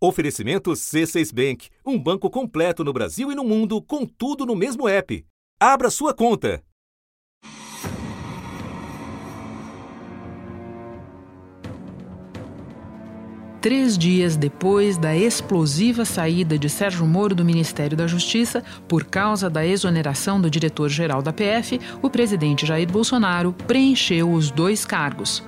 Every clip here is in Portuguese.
Oferecimento C6 Bank, um banco completo no Brasil e no mundo, com tudo no mesmo app. Abra sua conta. Três dias depois da explosiva saída de Sérgio Moro do Ministério da Justiça por causa da exoneração do diretor-geral da PF, o presidente Jair Bolsonaro preencheu os dois cargos.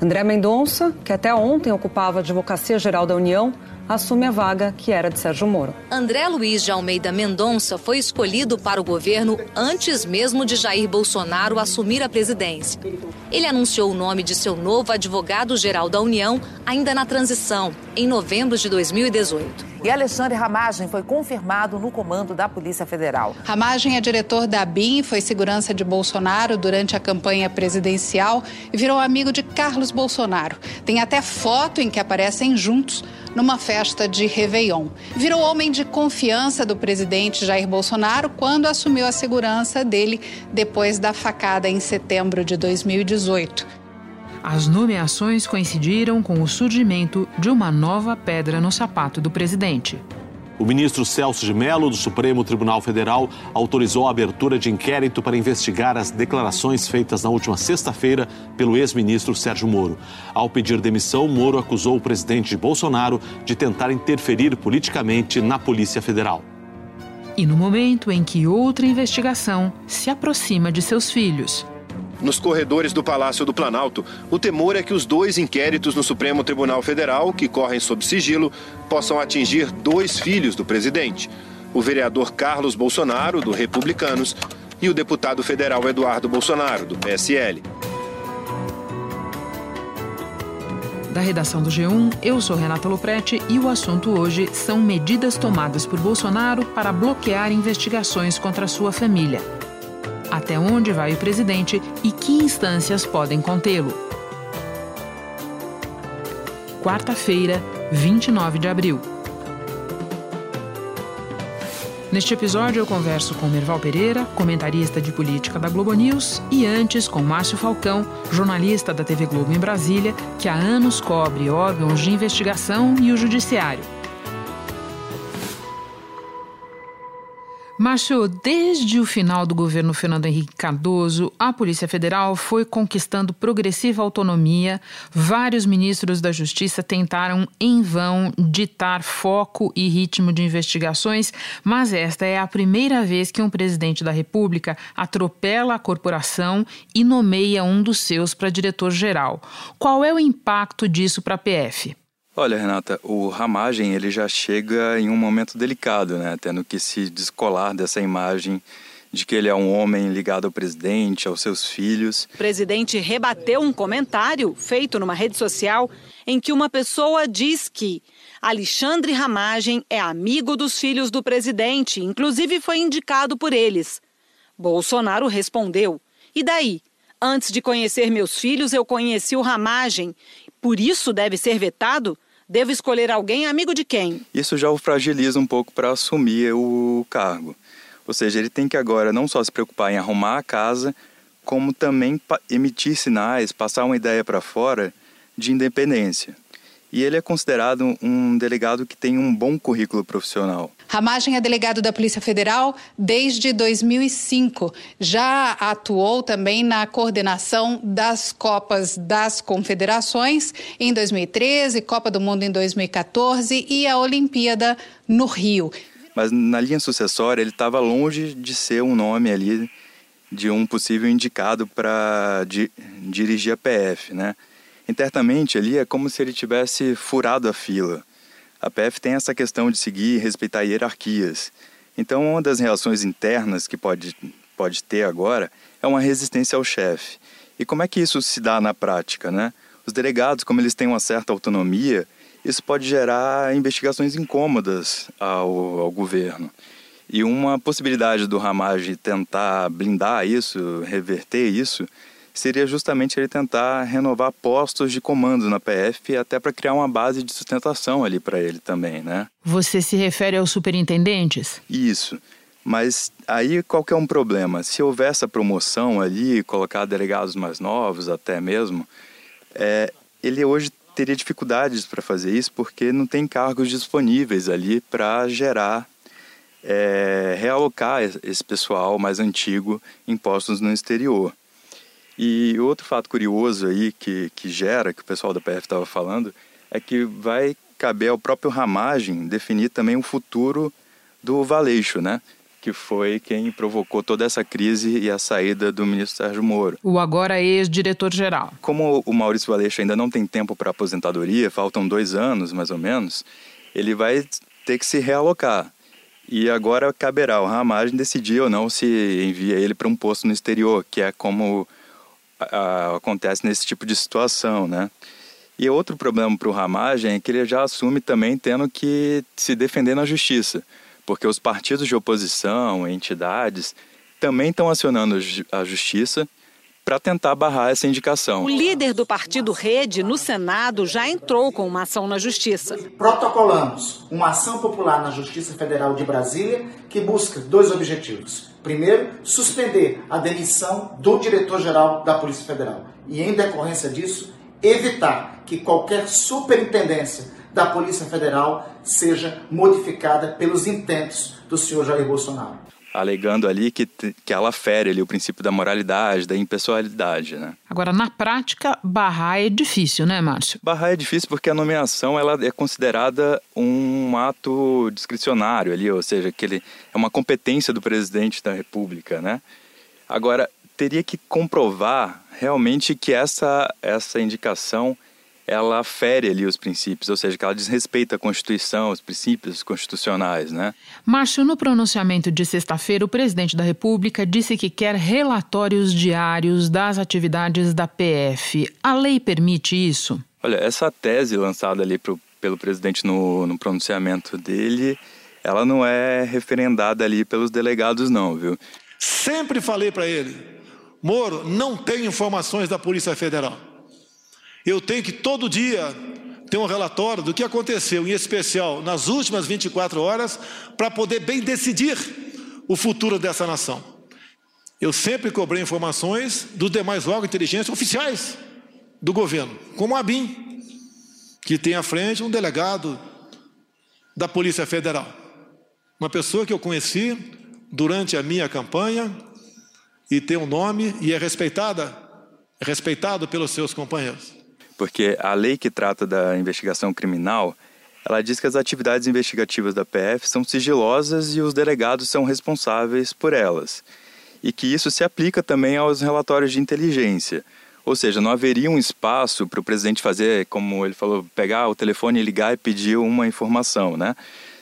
André Mendonça, que até ontem ocupava a Advocacia Geral da União, assume a vaga que era de Sérgio Moro. André Luiz de Almeida Mendonça foi escolhido para o governo antes mesmo de Jair Bolsonaro assumir a presidência. Ele anunciou o nome de seu novo advogado-geral da União ainda na transição, em novembro de 2018. E Alexandre Ramagem foi confirmado no comando da Polícia Federal. Ramagem é diretor da BIM, foi segurança de Bolsonaro durante a campanha presidencial e virou amigo de Carlos Bolsonaro. Tem até foto em que aparecem juntos numa festa de Réveillon. Virou homem de confiança do presidente Jair Bolsonaro quando assumiu a segurança dele depois da facada em setembro de 2018. As nomeações coincidiram com o surgimento de uma nova pedra no sapato do presidente. O ministro Celso de Mello, do Supremo Tribunal Federal, autorizou a abertura de inquérito para investigar as declarações feitas na última sexta-feira pelo ex-ministro Sérgio Moro. Ao pedir demissão, Moro acusou o presidente Bolsonaro de tentar interferir politicamente na Polícia Federal. E no momento em que outra investigação se aproxima de seus filhos, nos corredores do Palácio do Planalto, o temor é que os dois inquéritos no Supremo Tribunal Federal, que correm sob sigilo, possam atingir dois filhos do presidente: o vereador Carlos Bolsonaro, do Republicanos, e o deputado federal Eduardo Bolsonaro, do PSL. Da redação do G1, eu sou Renata Loprete e o assunto hoje são medidas tomadas por Bolsonaro para bloquear investigações contra sua família até onde vai o presidente e que instâncias podem contê-lo. Quarta-feira, 29 de abril. Neste episódio eu converso com Merval Pereira, comentarista de política da Globo News, e antes com Márcio Falcão, jornalista da TV Globo em Brasília, que há anos cobre órgãos de investigação e o judiciário. Márcio, desde o final do governo Fernando Henrique Cardoso, a Polícia Federal foi conquistando progressiva autonomia. Vários ministros da Justiça tentaram, em vão, ditar foco e ritmo de investigações, mas esta é a primeira vez que um presidente da República atropela a corporação e nomeia um dos seus para diretor-geral. Qual é o impacto disso para a PF? Olha, Renata, o Ramagem ele já chega em um momento delicado, né? Tendo que se descolar dessa imagem de que ele é um homem ligado ao presidente, aos seus filhos. O presidente rebateu um comentário feito numa rede social em que uma pessoa diz que Alexandre Ramagem é amigo dos filhos do presidente, inclusive foi indicado por eles. Bolsonaro respondeu: E daí? Antes de conhecer meus filhos, eu conheci o Ramagem. Por isso deve ser vetado? Devo escolher alguém amigo de quem? Isso já o fragiliza um pouco para assumir o cargo. Ou seja, ele tem que agora não só se preocupar em arrumar a casa, como também emitir sinais, passar uma ideia para fora de independência e ele é considerado um delegado que tem um bom currículo profissional. Ramagem é delegado da Polícia Federal desde 2005. Já atuou também na coordenação das Copas das Confederações em 2013, Copa do Mundo em 2014 e a Olimpíada no Rio. Mas na linha sucessória ele estava longe de ser um nome ali de um possível indicado para di dirigir a PF, né? Internamente ali é como se ele tivesse furado a fila. A PF tem essa questão de seguir e respeitar hierarquias. Então, uma das reações internas que pode, pode ter agora é uma resistência ao chefe. E como é que isso se dá na prática, né? Os delegados, como eles têm uma certa autonomia, isso pode gerar investigações incômodas ao, ao governo. E uma possibilidade do Ramage tentar blindar isso, reverter isso, seria justamente ele tentar renovar postos de comando na PF até para criar uma base de sustentação ali para ele também, né? Você se refere aos superintendentes? Isso. Mas aí qual que é um problema? Se houver essa promoção ali, colocar delegados mais novos até mesmo, é, ele hoje teria dificuldades para fazer isso porque não tem cargos disponíveis ali para gerar, é, realocar esse pessoal mais antigo em postos no exterior. E outro fato curioso aí que, que gera, que o pessoal da PF estava falando, é que vai caber ao próprio Ramagem definir também o futuro do Valeixo, né? que foi quem provocou toda essa crise e a saída do ministro Sérgio Moro. O agora ex-diretor-geral. Como o Maurício Valeixo ainda não tem tempo para aposentadoria, faltam dois anos mais ou menos, ele vai ter que se realocar. E agora caberá ao Ramagem decidir ou não se envia ele para um posto no exterior, que é como a, acontece nesse tipo de situação, né? E outro problema para o Ramagem é que ele já assume também tendo que se defender na justiça porque os partidos de oposição, entidades, também estão acionando a justiça para tentar barrar essa indicação. O líder do partido Rede no Senado já entrou com uma ação na justiça. Protocolamos uma ação popular na Justiça Federal de Brasília que busca dois objetivos. Primeiro, suspender a demissão do diretor-geral da Polícia Federal e, em decorrência disso, evitar que qualquer superintendência da Polícia Federal seja modificada pelos intentos do senhor Jair Bolsonaro. Alegando ali que, que ela fere ali o princípio da moralidade, da impessoalidade, né? Agora, na prática, barrar é difícil, né, Márcio? Barrar é difícil porque a nomeação ela é considerada um ato discricionário ali, ou seja, que ele é uma competência do presidente da República, né? Agora, teria que comprovar realmente que essa, essa indicação ela fere ali os princípios, ou seja, que ela desrespeita a Constituição, os princípios constitucionais, né? Márcio, no pronunciamento de sexta-feira, o presidente da República disse que quer relatórios diários das atividades da PF. A lei permite isso? Olha, essa tese lançada ali pro, pelo presidente no, no pronunciamento dele, ela não é referendada ali pelos delegados, não, viu? Sempre falei para ele, Moro, não tem informações da Polícia Federal. Eu tenho que todo dia ter um relatório do que aconteceu, em especial nas últimas 24 horas, para poder bem decidir o futuro dessa nação. Eu sempre cobrei informações dos demais órgãos de inteligência oficiais do governo, como a BIM, que tem à frente um delegado da Polícia Federal. Uma pessoa que eu conheci durante a minha campanha e tem um nome e é respeitada, é respeitado pelos seus companheiros porque a lei que trata da investigação criminal, ela diz que as atividades investigativas da PF são sigilosas e os delegados são responsáveis por elas. E que isso se aplica também aos relatórios de inteligência. Ou seja, não haveria um espaço para o presidente fazer, como ele falou, pegar o telefone, ligar e pedir uma informação, né?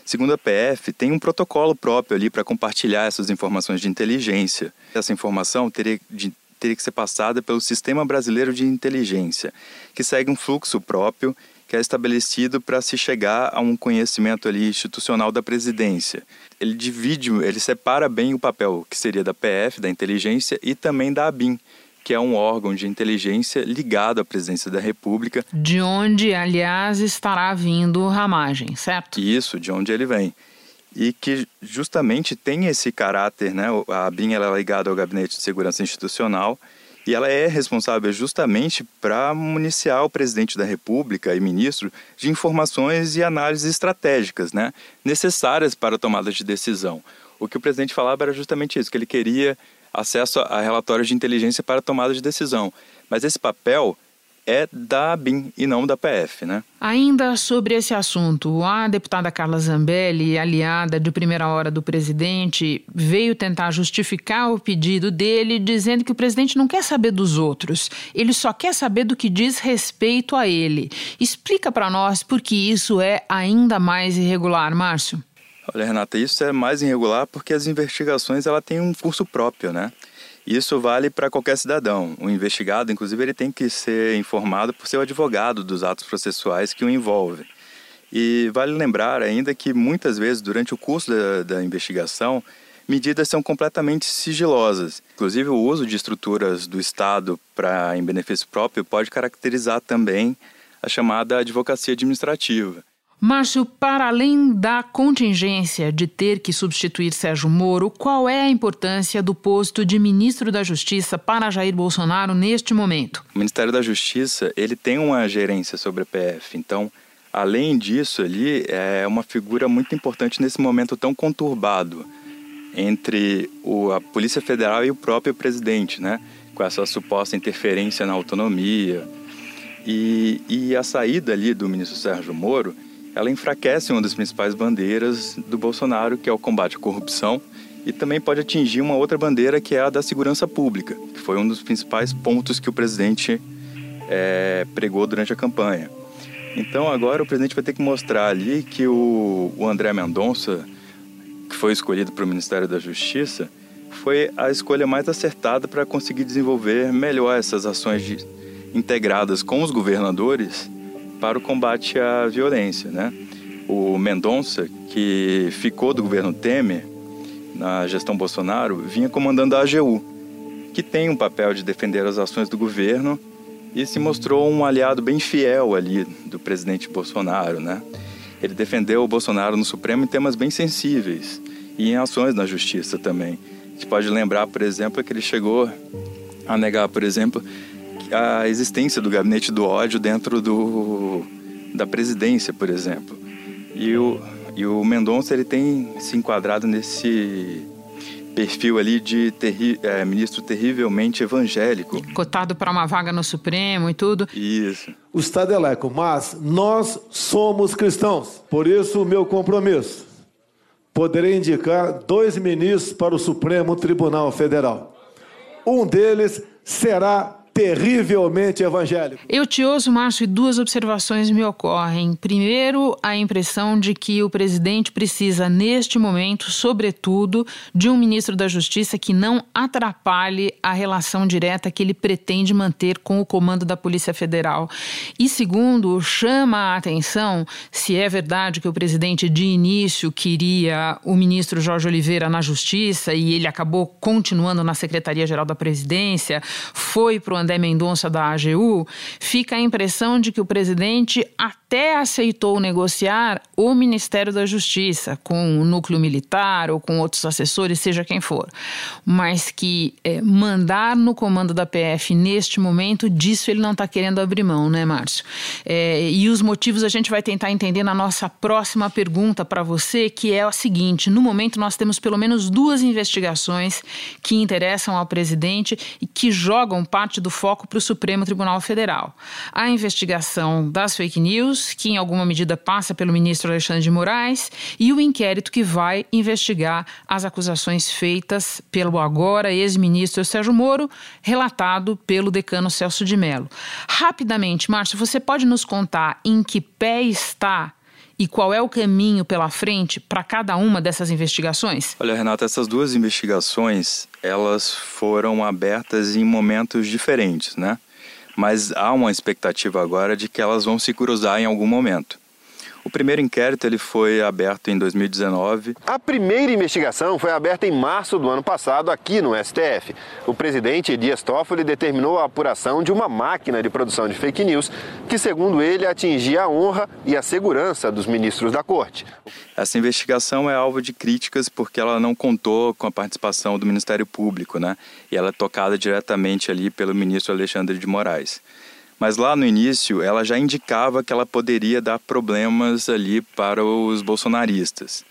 Segundo a PF, tem um protocolo próprio ali para compartilhar essas informações de inteligência. Essa informação teria de teria que ser passada pelo Sistema Brasileiro de Inteligência, que segue um fluxo próprio que é estabelecido para se chegar a um conhecimento ali institucional da presidência. Ele divide, ele separa bem o papel que seria da PF, da inteligência, e também da ABIN, que é um órgão de inteligência ligado à presidência da República. De onde, aliás, estará vindo o Ramagem, certo? Isso, de onde ele vem e que justamente tem esse caráter, né? A BIM ela é ligada ao Gabinete de Segurança Institucional e ela é responsável justamente para municiar o presidente da República e ministro de informações e análises estratégicas, né? Necessárias para a tomada de decisão. O que o presidente falava era justamente isso, que ele queria acesso a relatórios de inteligência para a tomada de decisão. Mas esse papel é da ABIN e não da PF, né? Ainda sobre esse assunto, a deputada Carla Zambelli, aliada de primeira hora do presidente, veio tentar justificar o pedido dele, dizendo que o presidente não quer saber dos outros, ele só quer saber do que diz respeito a ele. Explica para nós por que isso é ainda mais irregular, Márcio. Olha, Renata, isso é mais irregular porque as investigações ela têm um curso próprio, né? Isso vale para qualquer cidadão. O investigado, inclusive, ele tem que ser informado por seu advogado dos atos processuais que o envolvem. E vale lembrar ainda que muitas vezes, durante o curso da, da investigação, medidas são completamente sigilosas. Inclusive, o uso de estruturas do Estado para em benefício próprio pode caracterizar também a chamada advocacia administrativa. Márcio, para além da contingência de ter que substituir Sérgio Moro, qual é a importância do posto de ministro da Justiça para Jair Bolsonaro neste momento? O Ministério da Justiça ele tem uma gerência sobre a PF, então, além disso, ali é uma figura muito importante nesse momento tão conturbado entre o, a Polícia Federal e o próprio presidente, né? Com essa suposta interferência na autonomia. E, e a saída ali do ministro Sérgio Moro ela enfraquece uma das principais bandeiras do Bolsonaro, que é o combate à corrupção, e também pode atingir uma outra bandeira que é a da segurança pública, que foi um dos principais pontos que o presidente é, pregou durante a campanha. Então agora o presidente vai ter que mostrar ali que o, o André Mendonça, que foi escolhido para o Ministério da Justiça, foi a escolha mais acertada para conseguir desenvolver melhor essas ações de, integradas com os governadores para o combate à violência. Né? O Mendonça, que ficou do governo Temer na gestão Bolsonaro, vinha comandando a AGU, que tem um papel de defender as ações do governo e se mostrou um aliado bem fiel ali do presidente Bolsonaro, né? Ele defendeu o Bolsonaro no Supremo em temas bem sensíveis e em ações na justiça também. A gente pode lembrar, por exemplo, que ele chegou a negar, por exemplo, a existência do gabinete do ódio dentro do, da presidência, por exemplo. E o, e o Mendonça ele tem se enquadrado nesse perfil ali de terri é, ministro terrivelmente evangélico. Cotado para uma vaga no Supremo e tudo. Isso. O Estado é mas nós somos cristãos. Por isso, o meu compromisso. Poderei indicar dois ministros para o Supremo Tribunal Federal. Um deles será terrivelmente evangélico. Eu te ouço, Márcio, e duas observações me ocorrem. Primeiro, a impressão de que o presidente precisa, neste momento, sobretudo, de um ministro da Justiça que não atrapalhe a relação direta que ele pretende manter com o comando da Polícia Federal. E segundo, chama a atenção se é verdade que o presidente de início queria o ministro Jorge Oliveira na Justiça e ele acabou continuando na Secretaria-Geral da Presidência, foi para o André Mendonça da AGU, fica a impressão de que o presidente até aceitou negociar o Ministério da Justiça com o núcleo militar ou com outros assessores, seja quem for, mas que é, mandar no comando da PF neste momento, disso ele não está querendo abrir mão, né, Márcio? É, e os motivos a gente vai tentar entender na nossa próxima pergunta para você, que é a seguinte: no momento nós temos pelo menos duas investigações que interessam ao presidente e que jogam parte do foco para o Supremo Tribunal Federal. A investigação das fake news, que em alguma medida passa pelo ministro Alexandre de Moraes, e o inquérito que vai investigar as acusações feitas pelo agora ex-ministro Sérgio Moro, relatado pelo decano Celso de Mello. Rapidamente, Márcio, você pode nos contar em que pé está e qual é o caminho pela frente para cada uma dessas investigações? Olha, Renata, essas duas investigações, elas foram abertas em momentos diferentes, né? Mas há uma expectativa agora de que elas vão se cruzar em algum momento. O primeiro inquérito ele foi aberto em 2019. A primeira investigação foi aberta em março do ano passado aqui no STF. O presidente Dias Toffoli determinou a apuração de uma máquina de produção de fake news que, segundo ele, atingia a honra e a segurança dos ministros da corte. Essa investigação é alvo de críticas porque ela não contou com a participação do Ministério Público, né? E ela é tocada diretamente ali pelo ministro Alexandre de Moraes. Mas lá no início, ela já indicava que ela poderia dar problemas ali para os bolsonaristas.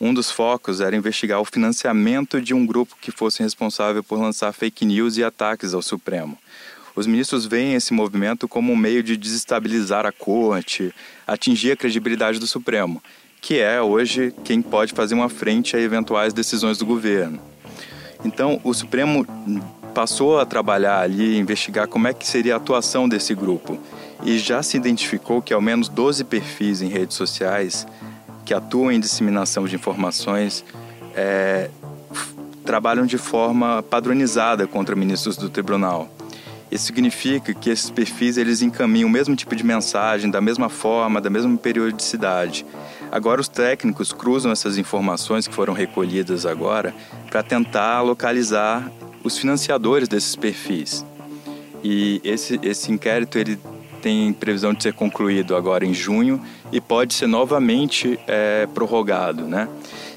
Um dos focos era investigar o financiamento de um grupo que fosse responsável por lançar fake news e ataques ao Supremo. Os ministros veem esse movimento como um meio de desestabilizar a corte, atingir a credibilidade do Supremo, que é hoje quem pode fazer uma frente a eventuais decisões do governo. Então, o Supremo passou a trabalhar ali, investigar como é que seria a atuação desse grupo. E já se identificou que ao menos 12 perfis em redes sociais que atuam em disseminação de informações é, trabalham de forma padronizada contra ministros do tribunal. Isso significa que esses perfis eles encaminham o mesmo tipo de mensagem, da mesma forma, da mesma periodicidade. Agora os técnicos cruzam essas informações que foram recolhidas agora para tentar localizar os financiadores desses perfis. E esse, esse inquérito ele tem previsão de ser concluído agora em junho e pode ser novamente é, prorrogado, né?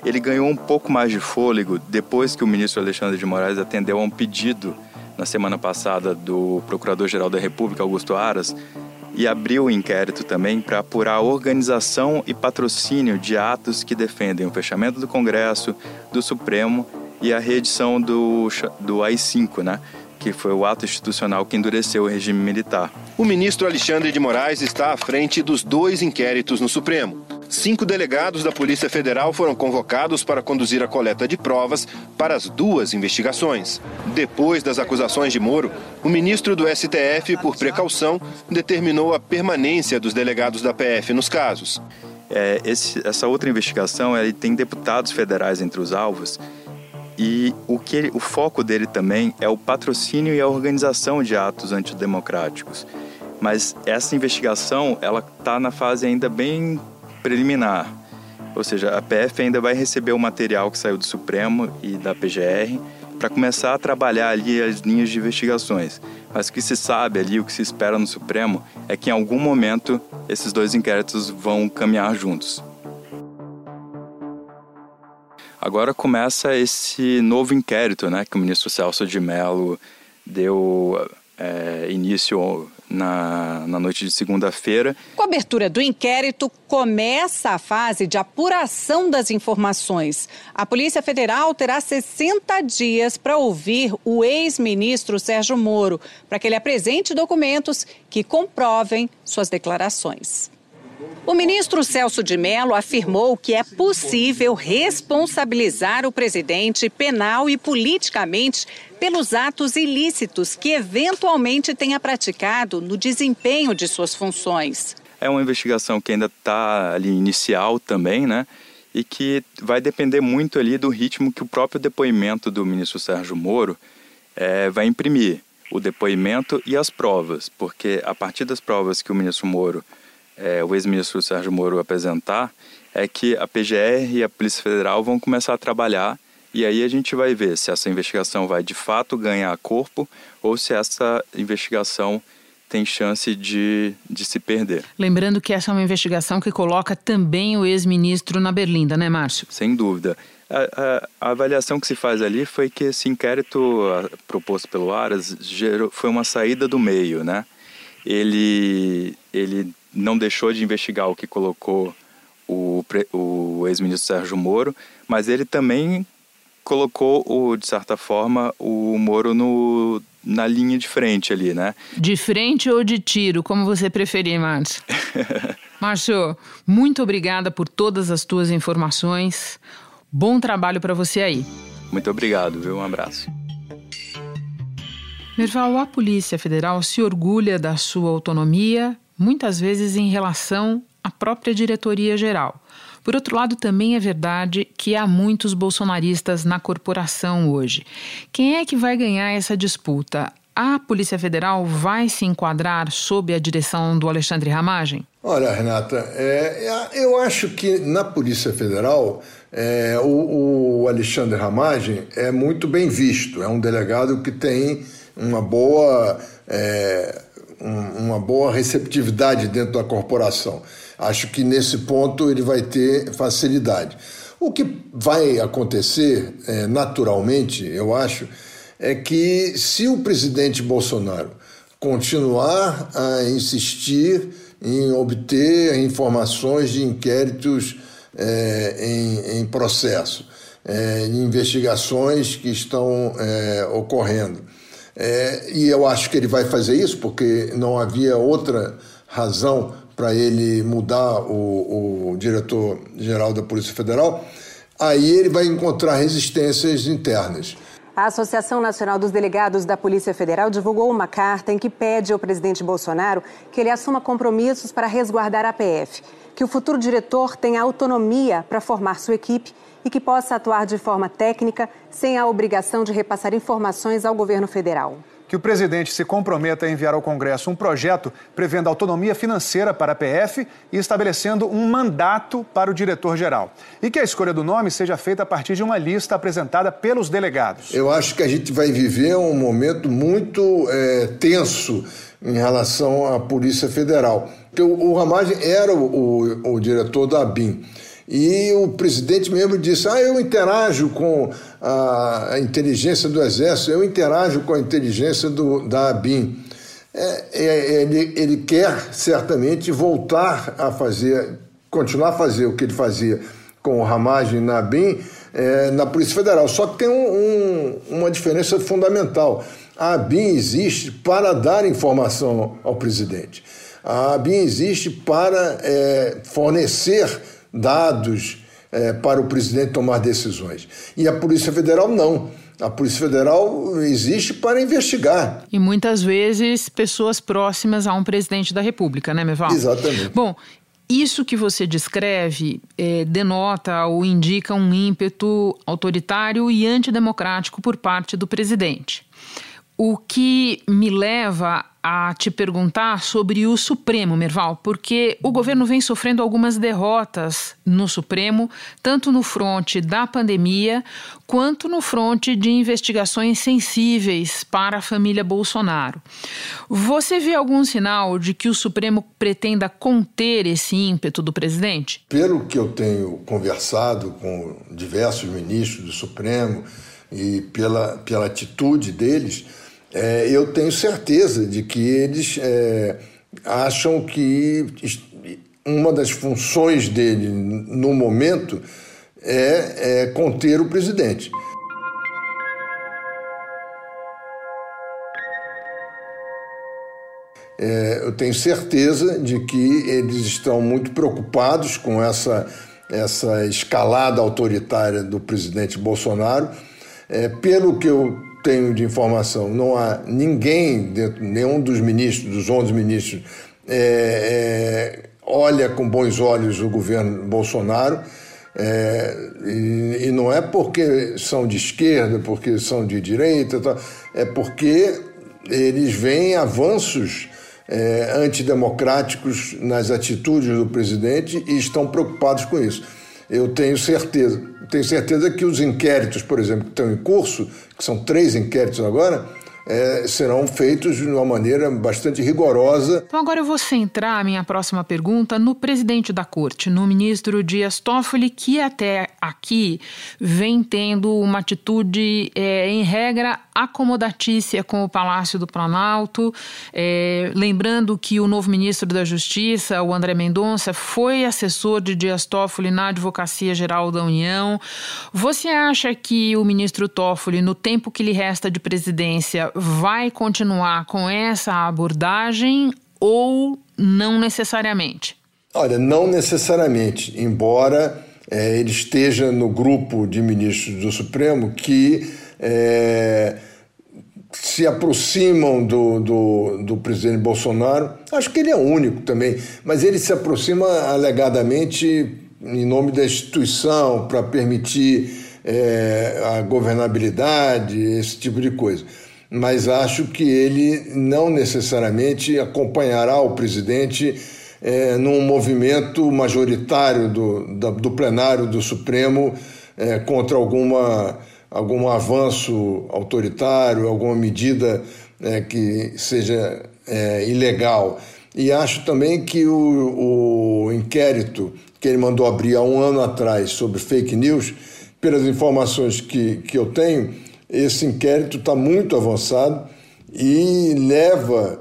Ele ganhou um pouco mais de fôlego depois que o ministro Alexandre de Moraes atendeu a um pedido na semana passada do Procurador-Geral da República, Augusto Aras, e abriu o inquérito também para apurar a organização e patrocínio de atos que defendem o fechamento do Congresso, do Supremo e a reedição do, do AI-5, né? que foi o ato institucional que endureceu o regime militar. O ministro Alexandre de Moraes está à frente dos dois inquéritos no Supremo. Cinco delegados da Polícia Federal foram convocados para conduzir a coleta de provas para as duas investigações. Depois das acusações de Moro, o ministro do STF, por precaução, determinou a permanência dos delegados da PF nos casos. É, esse, essa outra investigação ele tem deputados federais entre os alvos e o, que ele, o foco dele também é o patrocínio e a organização de atos antidemocráticos. Mas essa investigação ela está na fase ainda bem preliminar. Ou seja, a PF ainda vai receber o material que saiu do Supremo e da PGR para começar a trabalhar ali as linhas de investigações. Mas o que se sabe ali, o que se espera no Supremo, é que em algum momento esses dois inquéritos vão caminhar juntos. Agora começa esse novo inquérito, né, que o ministro Celso de Mello deu é, início na, na noite de segunda-feira. Com a abertura do inquérito, começa a fase de apuração das informações. A Polícia Federal terá 60 dias para ouvir o ex-ministro Sérgio Moro, para que ele apresente documentos que comprovem suas declarações. O ministro Celso de Mello afirmou que é possível responsabilizar o presidente penal e politicamente pelos atos ilícitos que eventualmente tenha praticado no desempenho de suas funções. É uma investigação que ainda está ali inicial também, né? E que vai depender muito ali do ritmo que o próprio depoimento do ministro Sérgio Moro é, vai imprimir. O depoimento e as provas, porque a partir das provas que o ministro Moro é, o ex-ministro Sérgio Moro apresentar é que a PGR e a Polícia Federal vão começar a trabalhar e aí a gente vai ver se essa investigação vai de fato ganhar corpo ou se essa investigação tem chance de, de se perder. Lembrando que essa é uma investigação que coloca também o ex-ministro na berlinda, né, Márcio? Sem dúvida. A, a, a, avaliação que se faz ali foi que esse inquérito proposto pelo Aras gerou, foi uma saída do meio, né? Ele, ele não deixou de investigar o que colocou o, o ex-ministro Sérgio Moro, mas ele também colocou, o, de certa forma, o Moro no, na linha de frente ali, né? De frente ou de tiro, como você preferir, Márcio. Márcio, muito obrigada por todas as tuas informações. Bom trabalho para você aí. Muito obrigado, viu? Um abraço. Merval, a Polícia Federal se orgulha da sua autonomia muitas vezes em relação à própria diretoria geral. Por outro lado, também é verdade que há muitos bolsonaristas na corporação hoje. Quem é que vai ganhar essa disputa? A Polícia Federal vai se enquadrar sob a direção do Alexandre Ramagem? Olha, Renata, é, é eu acho que na Polícia Federal é, o, o Alexandre Ramagem é muito bem visto. É um delegado que tem uma boa. É, uma boa receptividade dentro da corporação. Acho que nesse ponto ele vai ter facilidade. O que vai acontecer é, naturalmente, eu acho, é que se o presidente Bolsonaro continuar a insistir em obter informações de inquéritos é, em, em, processo, é, investigações que estão é, ocorrendo, é, e eu acho que ele vai fazer isso porque não havia outra razão para ele mudar o, o diretor-geral da Polícia Federal. Aí ele vai encontrar resistências internas. A Associação Nacional dos Delegados da Polícia Federal divulgou uma carta em que pede ao presidente Bolsonaro que ele assuma compromissos para resguardar a PF, que o futuro diretor tenha autonomia para formar sua equipe e que possa atuar de forma técnica, sem a obrigação de repassar informações ao governo federal. que o presidente se comprometa a enviar ao Congresso um projeto prevendo autonomia financeira para a PF e estabelecendo um mandato para o diretor-geral. E que a escolha do nome seja feita a partir de uma lista apresentada pelos delegados. Eu acho que a gente vai viver um momento muito é, tenso em relação à Polícia Federal. Porque o, o Ramagem era o, o, o diretor da ABIN. E o presidente mesmo disse: Ah, eu interajo com a inteligência do Exército, eu interajo com a inteligência do, da ABIN. É, é, ele, ele quer certamente voltar a fazer, continuar a fazer o que ele fazia com o Ramagem na ABIN, é, na Polícia Federal. Só que tem um, um, uma diferença fundamental. A ABIN existe para dar informação ao presidente. A ABIN existe para é, fornecer dados é, para o presidente tomar decisões. E a Polícia Federal não. A Polícia Federal existe para investigar. E muitas vezes pessoas próximas a um presidente da República, né, Meval? Exatamente. Bom, isso que você descreve é, denota ou indica um ímpeto autoritário e antidemocrático por parte do presidente. O que me leva a te perguntar sobre o Supremo, Merval, porque o governo vem sofrendo algumas derrotas no Supremo, tanto no fronte da pandemia, quanto no fronte de investigações sensíveis para a família Bolsonaro. Você vê algum sinal de que o Supremo pretenda conter esse ímpeto do presidente? Pelo que eu tenho conversado com diversos ministros do Supremo e pela, pela atitude deles, é, eu tenho certeza de que eles é, acham que uma das funções dele no momento é, é conter o presidente. É, eu tenho certeza de que eles estão muito preocupados com essa, essa escalada autoritária do presidente Bolsonaro. É, pelo que eu tenho de informação, não há ninguém, dentro, nenhum dos ministros, dos 11 ministros, é, é, olha com bons olhos o governo Bolsonaro. É, e, e, não é porque são de esquerda, porque são de direita, é porque eles veem avanços é, antidemocráticos nas atitudes do presidente e estão preocupados com isso. Eu tenho certeza. Tenho certeza que os inquéritos, por exemplo, que estão em curso, que são três inquéritos agora, é, serão feitos de uma maneira bastante rigorosa. Então agora eu vou centrar a minha próxima pergunta no presidente da corte, no ministro Dias Toffoli, que até aqui vem tendo uma atitude, é, em regra, acomodatícia com o Palácio do Planalto. É, lembrando que o novo ministro da Justiça, o André Mendonça, foi assessor de Dias Toffoli na Advocacia Geral da União. Você acha que o ministro Toffoli, no tempo que lhe resta de presidência, vai continuar com essa abordagem ou não necessariamente? Olha, não necessariamente, embora é, ele esteja no grupo de ministros do Supremo que é, se aproximam do, do, do, presidente Bolsonaro. Acho que ele é único também, mas ele se aproxima alegadamente em nome da instituição para permitir é, a governabilidade, esse tipo de coisa mas acho que ele não necessariamente acompanhará o presidente é, num movimento majoritário do, do, do plenário do Supremo é, contra alguma, algum avanço autoritário, alguma medida é, que seja ilegal. E acho também que o, o inquérito que ele mandou abrir há um ano atrás sobre fake news, pelas informações que, que eu tenho, esse inquérito está muito avançado e leva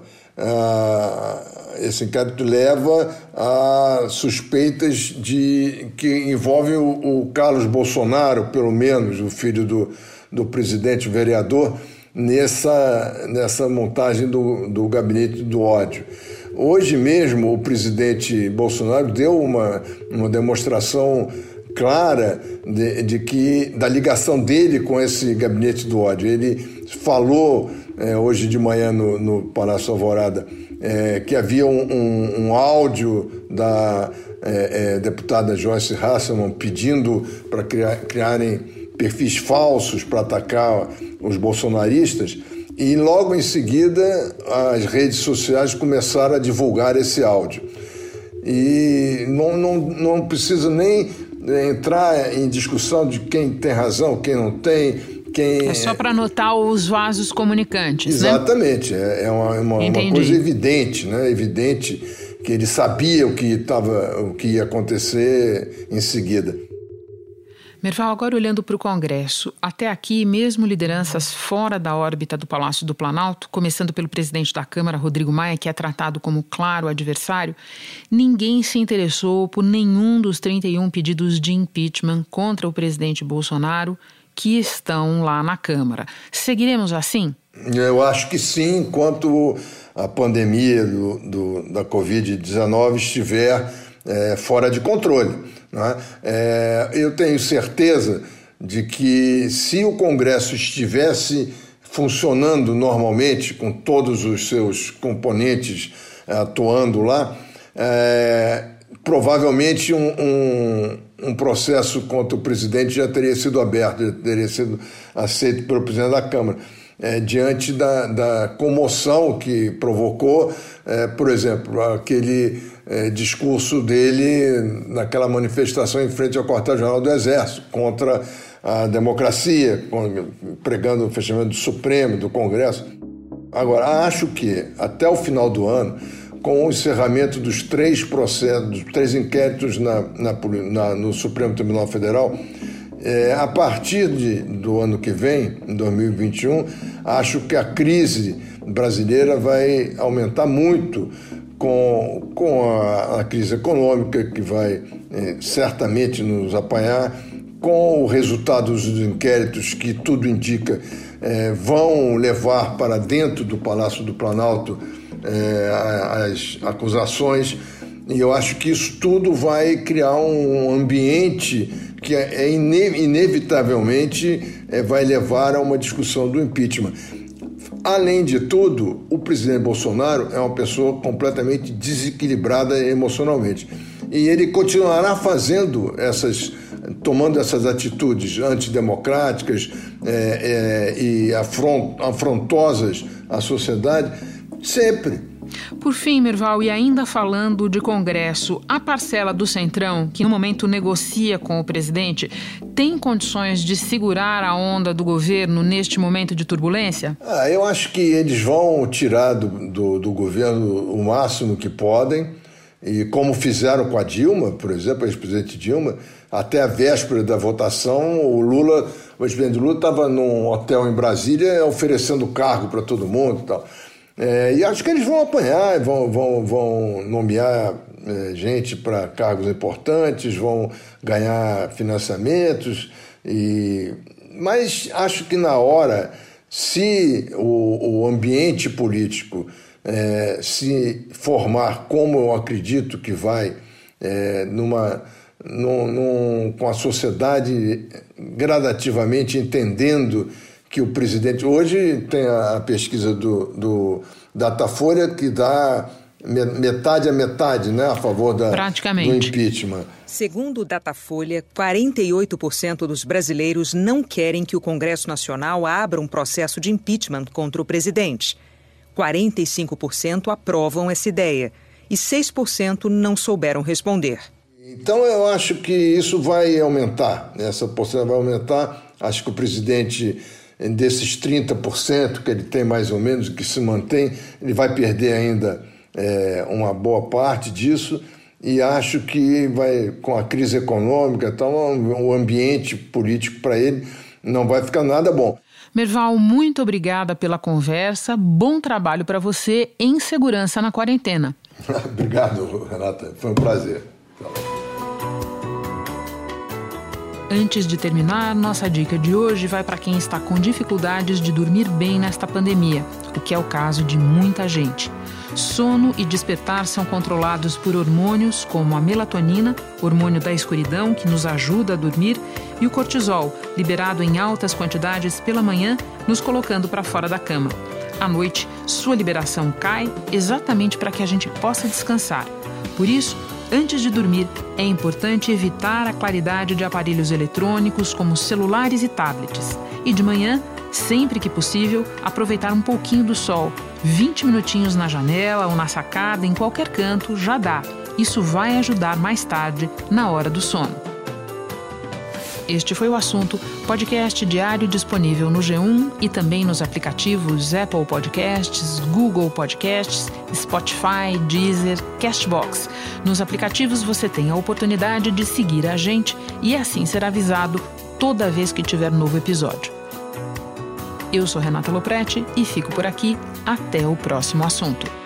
esse inquérito leva a suspeitas de que envolvem o, o, Carlos Bolsonaro, pelo menos o filho do, do presidente vereador, nessa, nessa montagem do, do gabinete do ódio. Hoje mesmo o presidente Bolsonaro deu uma, uma demonstração clara de, de, que da ligação dele com esse gabinete do ódio. Ele falou é, hoje de manhã no, no Palácio Alvorada é, que havia um, um, um áudio da é, é deputada Joyce Hasselman pedindo para criar, criarem perfis falsos para atacar os bolsonaristas E logo em seguida, as redes sociais começaram a divulgar esse áudio. E não, não, não precisa nem entrar em discussão de quem tem razão, quem não tem, quem... É só para anotar os vasos comunicantes, né? Exatamente, né? é uma, uma, uma, coisa evidente, né? Evidente que ele sabia o que, tava, o que ia acontecer em seguida. Merval, agora olhando para o Congresso, até aqui, mesmo lideranças fora da órbita do Palácio do Planalto, começando pelo presidente da Câmara, Rodrigo Maia, que é tratado como claro adversário, ninguém se interessou por nenhum dos 31 pedidos de impeachment contra o presidente Bolsonaro que estão lá na Câmara. Seguiremos assim? Eu acho que sim, enquanto a pandemia do, do da Covid-19 estiver é, fora de controle. Né? É, eu tenho certeza de que se o Congresso estivesse funcionando normalmente, com todos os seus componentes é, atuando lá, é, provavelmente um, um, um, processo contra o presidente já teria sido aberto, já teria sido aceito pelo presidente da Câmara. É, diante da, da comoção que provocou, é, por exemplo, aquele é, discurso dele naquela manifestação em frente ao quartel-general do Exército contra a democracia, pregando o fechamento do Supremo, do Congresso. Agora, acho que até o final do ano, com o encerramento dos três processos, dos três inquéritos na, na, na no Supremo Tribunal Federal, é, a partir de, do ano que vem, em 2021, acho que a crise brasileira vai aumentar muito com, com a, a crise econômica que vai é, certamente nos apanhar, com o resultado dos inquéritos que tudo indica é, vão levar para dentro do Palácio do Planalto é, as acusações, e eu acho que isso tudo vai criar um ambiente que é, é ine inevitavelmente vai levar a uma discussão do impeachment. Além de tudo, o presidente Bolsonaro é uma pessoa completamente desequilibrada emocionalmente. E ele continuará fazendo essas, tomando essas atitudes antidemocráticas é, é, e afront, afrontosas à sociedade sempre. Por fim, Merval, e ainda falando de Congresso, a parcela do Centrão, que no momento negocia com o presidente, tem condições de segurar a onda do governo neste momento de turbulência? Ah, eu acho que eles vão tirar do, do, do governo o máximo que podem. E como fizeram com a Dilma, por exemplo, a ex-presidente Dilma, até a véspera da votação, o Lula, o ex-presidente Lula estava num hotel em Brasília oferecendo cargo para todo mundo e tal. É, e acho que eles vão apanhar, vão, vão, vão nomear é, gente para cargos importantes, vão ganhar financiamentos. E... Mas acho que na hora, se o, o ambiente político é, se formar como eu acredito que vai, é, numa, num, num, com a sociedade gradativamente entendendo que o presidente. Hoje tem a pesquisa do, do Datafolha que dá metade a metade né, a favor da, do impeachment. Segundo o Datafolha, 48% dos brasileiros não querem que o Congresso Nacional abra um processo de impeachment contra o presidente. 45% aprovam essa ideia e 6% não souberam responder. Então eu acho que isso vai aumentar, essa porcentagem vai aumentar. Acho que o presidente desses 30% que ele tem mais ou menos, que se mantém, ele vai perder ainda é, uma boa parte disso e acho que vai, com a crise econômica, então, o ambiente político para ele não vai ficar nada bom. Merval, muito obrigada pela conversa. Bom trabalho para você em segurança na quarentena. Obrigado, Renata. Foi um prazer. Antes de terminar, nossa dica de hoje vai para quem está com dificuldades de dormir bem nesta pandemia, o que é o caso de muita gente. Sono e despertar são controlados por hormônios como a melatonina, hormônio da escuridão que nos ajuda a dormir, e o cortisol, liberado em altas quantidades pela manhã, nos colocando para fora da cama. À noite, sua liberação cai exatamente para que a gente possa descansar. Por isso, Antes de dormir, é importante evitar a claridade de aparelhos eletrônicos como celulares e tablets. E de manhã, Sempre que possível, aproveitar um pouquinho do sol. 20 minutinhos na janela ou na sacada, em qualquer canto, já dá. Isso vai ajudar mais tarde, na hora do sono. Este foi o assunto, podcast diário disponível no G1 e também nos aplicativos Apple Podcasts, Google Podcasts, Spotify, Deezer, Castbox. Nos aplicativos você tem a oportunidade de seguir a gente e assim ser avisado toda vez que tiver novo episódio. Eu sou Renata Loprete e fico por aqui. Até o próximo assunto.